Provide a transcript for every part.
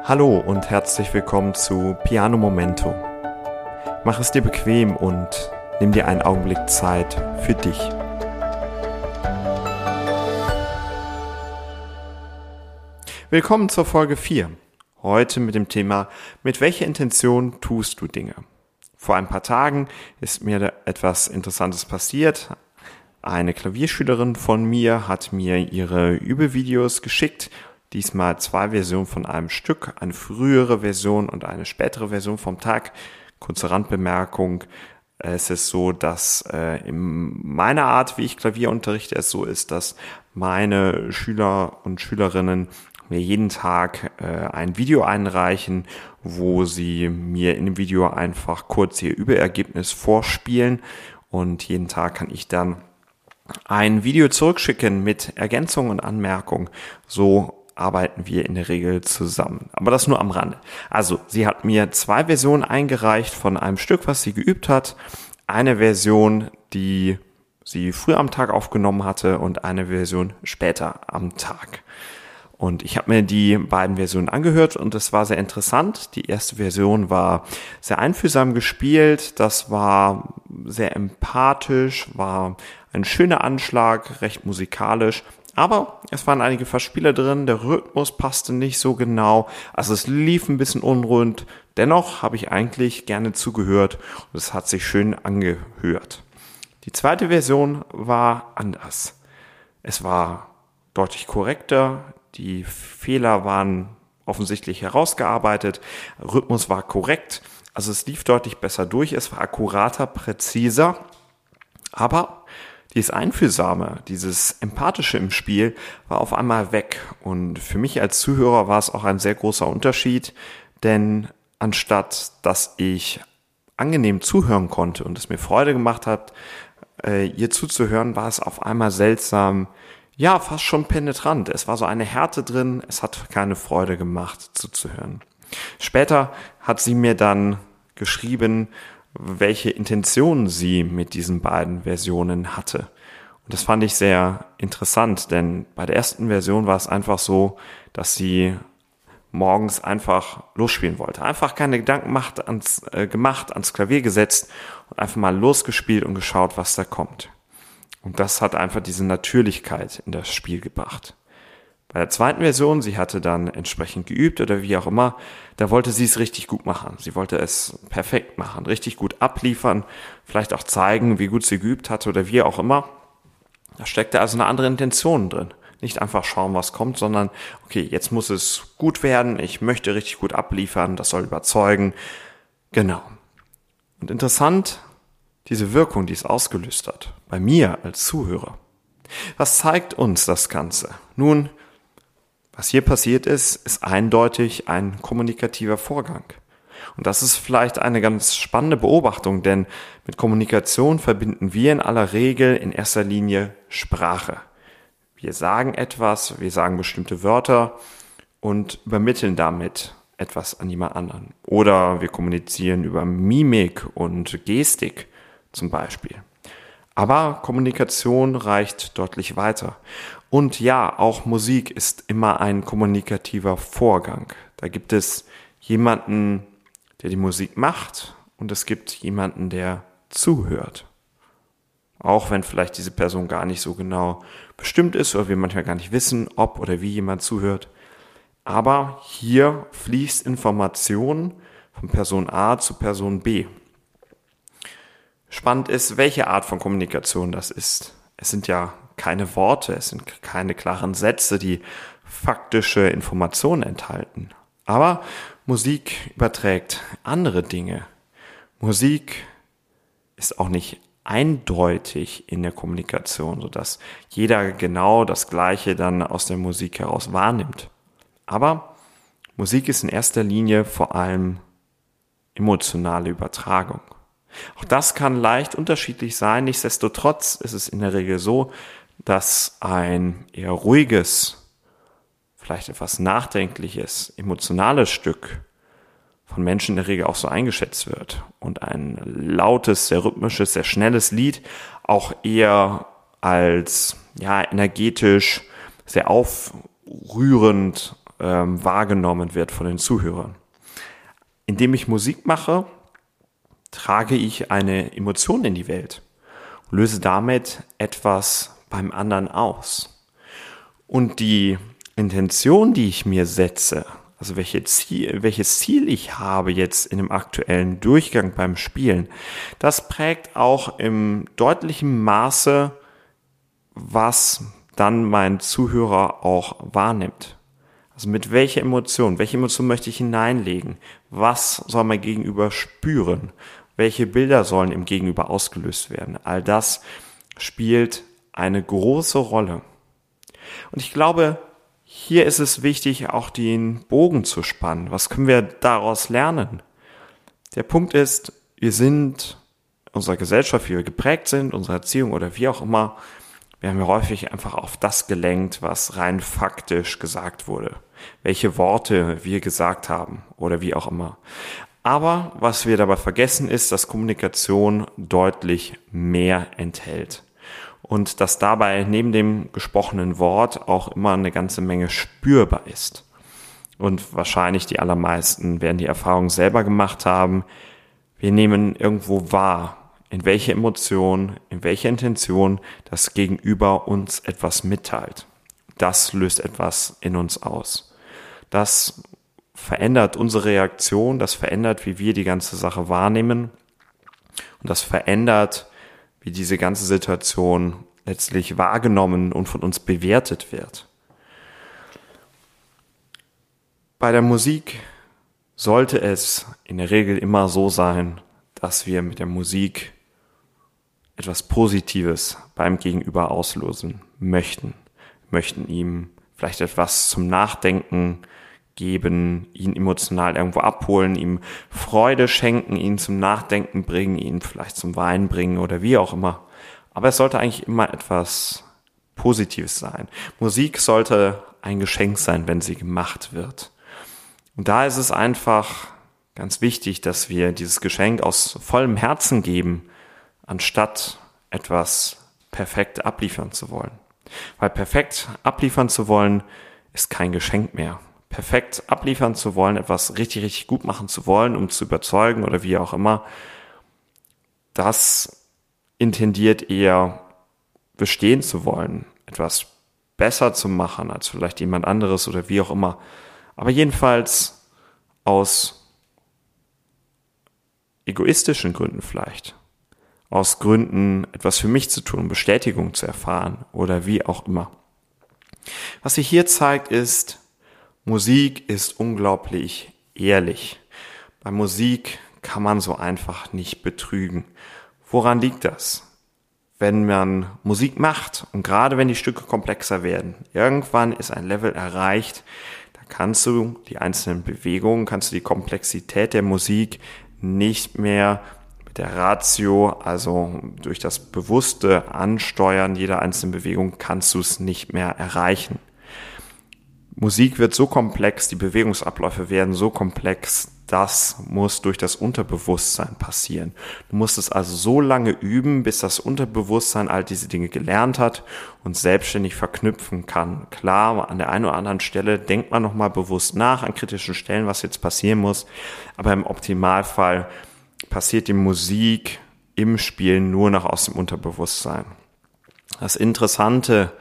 Hallo und herzlich willkommen zu Piano Momento. Mach es dir bequem und nimm dir einen Augenblick Zeit für dich. Willkommen zur Folge 4. Heute mit dem Thema Mit welcher Intention tust du Dinge? Vor ein paar Tagen ist mir etwas Interessantes passiert. Eine Klavierschülerin von mir hat mir ihre Übevideos geschickt diesmal zwei Versionen von einem Stück, eine frühere Version und eine spätere Version vom Tag. Kurze Randbemerkung. Es ist so, dass äh, in meiner Art, wie ich Klavier unterrichte, es so ist, dass meine Schüler und Schülerinnen mir jeden Tag äh, ein Video einreichen, wo sie mir in dem Video einfach kurz ihr Überergebnis vorspielen und jeden Tag kann ich dann ein Video zurückschicken mit Ergänzungen und Anmerkungen. So arbeiten wir in der Regel zusammen. Aber das nur am Rande. Also, sie hat mir zwei Versionen eingereicht von einem Stück, was sie geübt hat. Eine Version, die sie früher am Tag aufgenommen hatte und eine Version später am Tag. Und ich habe mir die beiden Versionen angehört und es war sehr interessant. Die erste Version war sehr einfühlsam gespielt, das war sehr empathisch, war ein schöner Anschlag, recht musikalisch. Aber es waren einige Verspieler drin, der Rhythmus passte nicht so genau, also es lief ein bisschen unrund. Dennoch habe ich eigentlich gerne zugehört und es hat sich schön angehört. Die zweite Version war anders. Es war deutlich korrekter, die Fehler waren offensichtlich herausgearbeitet, Rhythmus war korrekt, also es lief deutlich besser durch, es war akkurater, präziser, aber dieses Einfühlsame, dieses Empathische im Spiel war auf einmal weg. Und für mich als Zuhörer war es auch ein sehr großer Unterschied, denn anstatt dass ich angenehm zuhören konnte und es mir Freude gemacht hat, äh, ihr zuzuhören, war es auf einmal seltsam, ja, fast schon penetrant. Es war so eine Härte drin, es hat keine Freude gemacht zuzuhören. Später hat sie mir dann geschrieben, welche Intention sie mit diesen beiden Versionen hatte. Und das fand ich sehr interessant, denn bei der ersten Version war es einfach so, dass sie morgens einfach losspielen wollte. Einfach keine Gedanken macht, ans, äh, gemacht, ans Klavier gesetzt und einfach mal losgespielt und geschaut, was da kommt. Und das hat einfach diese Natürlichkeit in das Spiel gebracht. Bei der zweiten Version, sie hatte dann entsprechend geübt oder wie auch immer, da wollte sie es richtig gut machen. Sie wollte es perfekt machen, richtig gut abliefern, vielleicht auch zeigen, wie gut sie geübt hatte oder wie auch immer. Da steckte also eine andere Intention drin. Nicht einfach schauen, was kommt, sondern, okay, jetzt muss es gut werden, ich möchte richtig gut abliefern, das soll überzeugen. Genau. Und interessant, diese Wirkung, die es ausgelöst hat, bei mir als Zuhörer. Was zeigt uns das Ganze? Nun, was hier passiert ist, ist eindeutig ein kommunikativer Vorgang. Und das ist vielleicht eine ganz spannende Beobachtung, denn mit Kommunikation verbinden wir in aller Regel in erster Linie Sprache. Wir sagen etwas, wir sagen bestimmte Wörter und übermitteln damit etwas an jemand anderen. Oder wir kommunizieren über Mimik und Gestik zum Beispiel. Aber Kommunikation reicht deutlich weiter. Und ja, auch Musik ist immer ein kommunikativer Vorgang. Da gibt es jemanden, der die Musik macht und es gibt jemanden, der zuhört. Auch wenn vielleicht diese Person gar nicht so genau bestimmt ist oder wir manchmal gar nicht wissen, ob oder wie jemand zuhört. Aber hier fließt Information von Person A zu Person B. Spannend ist, welche Art von Kommunikation das ist. Es sind ja keine Worte, es sind keine klaren Sätze, die faktische Informationen enthalten. Aber Musik überträgt andere Dinge. Musik ist auch nicht eindeutig in der Kommunikation, sodass jeder genau das Gleiche dann aus der Musik heraus wahrnimmt. Aber Musik ist in erster Linie vor allem emotionale Übertragung. Auch das kann leicht unterschiedlich sein. Nichtsdestotrotz ist es in der Regel so, dass ein eher ruhiges, vielleicht etwas nachdenkliches, emotionales Stück von Menschen in der Regel auch so eingeschätzt wird und ein lautes, sehr rhythmisches, sehr schnelles Lied auch eher als ja energetisch, sehr aufrührend ähm, wahrgenommen wird von den Zuhörern. Indem ich Musik mache, trage ich eine Emotion in die Welt, löse damit etwas beim anderen aus. Und die Intention, die ich mir setze, also welche Ziel, welches Ziel ich habe jetzt in dem aktuellen Durchgang beim Spielen, das prägt auch im deutlichen Maße, was dann mein Zuhörer auch wahrnimmt. Also mit welcher Emotion, welche Emotion möchte ich hineinlegen? Was soll mein Gegenüber spüren? Welche Bilder sollen im Gegenüber ausgelöst werden? All das spielt eine große Rolle. Und ich glaube, hier ist es wichtig, auch den Bogen zu spannen. Was können wir daraus lernen? Der Punkt ist, wir sind unserer Gesellschaft, wie wir geprägt sind, unsere Erziehung oder wie auch immer, wir haben ja häufig einfach auf das gelenkt, was rein faktisch gesagt wurde. Welche Worte wir gesagt haben oder wie auch immer. Aber was wir dabei vergessen ist, dass Kommunikation deutlich mehr enthält und dass dabei neben dem gesprochenen Wort auch immer eine ganze Menge spürbar ist. Und wahrscheinlich die allermeisten werden die Erfahrung selber gemacht haben. Wir nehmen irgendwo wahr, in welche Emotion, in welche Intention das Gegenüber uns etwas mitteilt. Das löst etwas in uns aus. Das verändert unsere Reaktion, das verändert, wie wir die ganze Sache wahrnehmen und das verändert, wie diese ganze Situation letztlich wahrgenommen und von uns bewertet wird. Bei der Musik sollte es in der Regel immer so sein, dass wir mit der Musik etwas Positives beim Gegenüber auslösen möchten, möchten ihm vielleicht etwas zum Nachdenken geben, ihn emotional irgendwo abholen, ihm Freude schenken, ihn zum Nachdenken bringen, ihn vielleicht zum Wein bringen oder wie auch immer. Aber es sollte eigentlich immer etwas Positives sein. Musik sollte ein Geschenk sein, wenn sie gemacht wird. Und da ist es einfach ganz wichtig, dass wir dieses Geschenk aus vollem Herzen geben, anstatt etwas perfekt abliefern zu wollen. Weil perfekt abliefern zu wollen, ist kein Geschenk mehr. Perfekt abliefern zu wollen, etwas richtig, richtig gut machen zu wollen, um zu überzeugen oder wie auch immer, das intendiert eher bestehen zu wollen, etwas besser zu machen als vielleicht jemand anderes oder wie auch immer. Aber jedenfalls aus egoistischen Gründen vielleicht. Aus Gründen, etwas für mich zu tun, Bestätigung zu erfahren oder wie auch immer. Was sich hier zeigt, ist, Musik ist unglaublich ehrlich. Bei Musik kann man so einfach nicht betrügen. Woran liegt das? Wenn man Musik macht und gerade wenn die Stücke komplexer werden, irgendwann ist ein Level erreicht, da kannst du die einzelnen Bewegungen, kannst du die Komplexität der Musik nicht mehr mit der Ratio, also durch das bewusste Ansteuern jeder einzelnen Bewegung, kannst du es nicht mehr erreichen. Musik wird so komplex, die Bewegungsabläufe werden so komplex, das muss durch das Unterbewusstsein passieren. Du musst es also so lange üben, bis das Unterbewusstsein all diese Dinge gelernt hat und selbstständig verknüpfen kann. Klar, an der einen oder anderen Stelle denkt man nochmal bewusst nach an kritischen Stellen, was jetzt passieren muss, aber im Optimalfall passiert die Musik im Spiel nur noch aus dem Unterbewusstsein. Das Interessante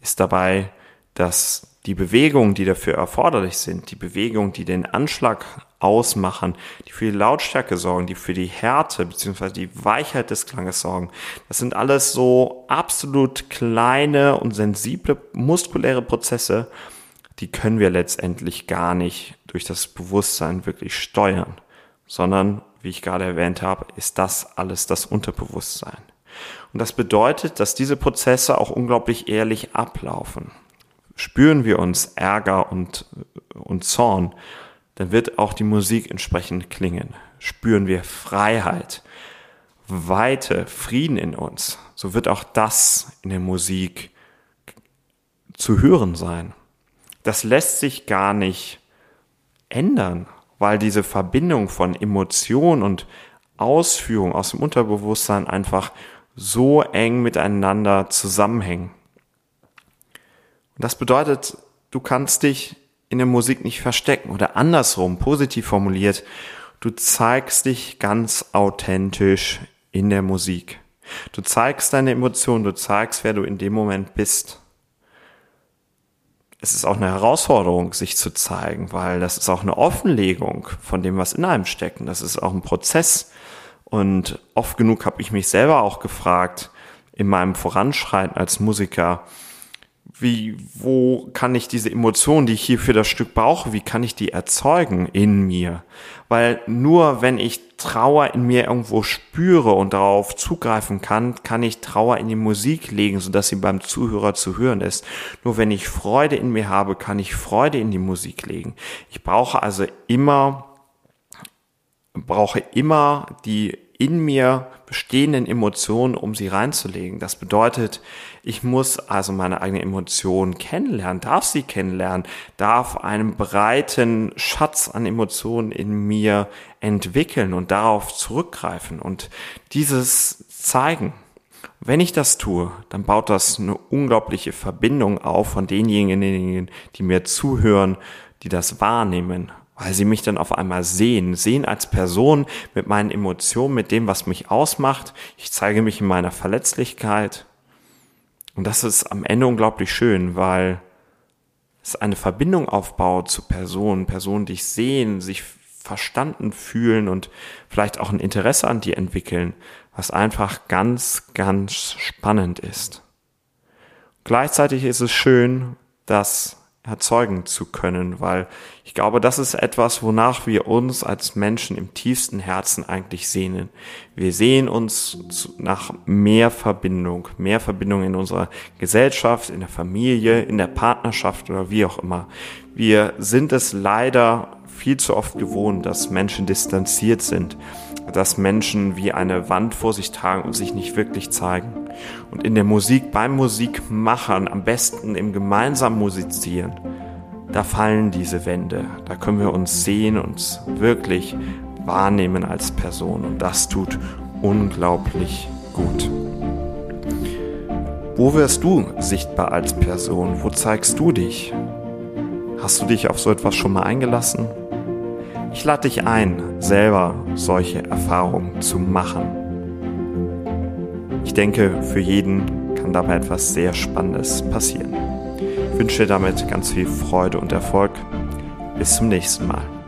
ist dabei, dass die Bewegungen, die dafür erforderlich sind, die Bewegungen, die den Anschlag ausmachen, die für die Lautstärke sorgen, die für die Härte bzw. die Weichheit des Klanges sorgen, das sind alles so absolut kleine und sensible muskuläre Prozesse, die können wir letztendlich gar nicht durch das Bewusstsein wirklich steuern, sondern, wie ich gerade erwähnt habe, ist das alles das Unterbewusstsein. Und das bedeutet, dass diese Prozesse auch unglaublich ehrlich ablaufen spüren wir uns Ärger und, und Zorn, dann wird auch die Musik entsprechend klingen. Spüren wir Freiheit, Weite, Frieden in uns, so wird auch das in der Musik zu hören sein. Das lässt sich gar nicht ändern, weil diese Verbindung von Emotion und Ausführung aus dem Unterbewusstsein einfach so eng miteinander zusammenhängen. Das bedeutet, du kannst dich in der Musik nicht verstecken oder andersrum, positiv formuliert, du zeigst dich ganz authentisch in der Musik. Du zeigst deine Emotionen, du zeigst, wer du in dem Moment bist. Es ist auch eine Herausforderung, sich zu zeigen, weil das ist auch eine Offenlegung von dem, was in einem steckt. Das ist auch ein Prozess. Und oft genug habe ich mich selber auch gefragt, in meinem Voranschreiten als Musiker, wie, wo kann ich diese Emotionen, die ich hier für das Stück brauche, wie kann ich die erzeugen in mir? Weil nur wenn ich Trauer in mir irgendwo spüre und darauf zugreifen kann, kann ich Trauer in die Musik legen, sodass sie beim Zuhörer zu hören ist. Nur wenn ich Freude in mir habe, kann ich Freude in die Musik legen. Ich brauche also immer, brauche immer die in mir bestehenden Emotionen, um sie reinzulegen. Das bedeutet, ich muss also meine eigene Emotionen kennenlernen, darf sie kennenlernen, darf einen breiten Schatz an Emotionen in mir entwickeln und darauf zurückgreifen und dieses zeigen. Wenn ich das tue, dann baut das eine unglaubliche Verbindung auf von denjenigen, die mir zuhören, die das wahrnehmen weil sie mich dann auf einmal sehen, sehen als Person mit meinen Emotionen, mit dem, was mich ausmacht. Ich zeige mich in meiner Verletzlichkeit. Und das ist am Ende unglaublich schön, weil es eine Verbindung aufbaut zu Personen, Personen dich sehen, sich verstanden fühlen und vielleicht auch ein Interesse an dir entwickeln, was einfach ganz, ganz spannend ist. Gleichzeitig ist es schön, dass erzeugen zu können, weil ich glaube, das ist etwas, wonach wir uns als Menschen im tiefsten Herzen eigentlich sehnen. Wir sehen uns nach mehr Verbindung, mehr Verbindung in unserer Gesellschaft, in der Familie, in der Partnerschaft oder wie auch immer. Wir sind es leider viel zu oft gewohnt, dass Menschen distanziert sind, dass Menschen wie eine Wand vor sich tragen und sich nicht wirklich zeigen. Und in der Musik, beim Musikmachern, am besten im gemeinsamen Musizieren, da fallen diese Wände. Da können wir uns sehen, uns wirklich wahrnehmen als Person. Und das tut unglaublich gut. Wo wirst du sichtbar als Person? Wo zeigst du dich? Hast du dich auf so etwas schon mal eingelassen? Ich lade dich ein, selber solche Erfahrungen zu machen. Ich denke, für jeden kann dabei etwas sehr Spannendes passieren. Ich wünsche dir damit ganz viel Freude und Erfolg. Bis zum nächsten Mal.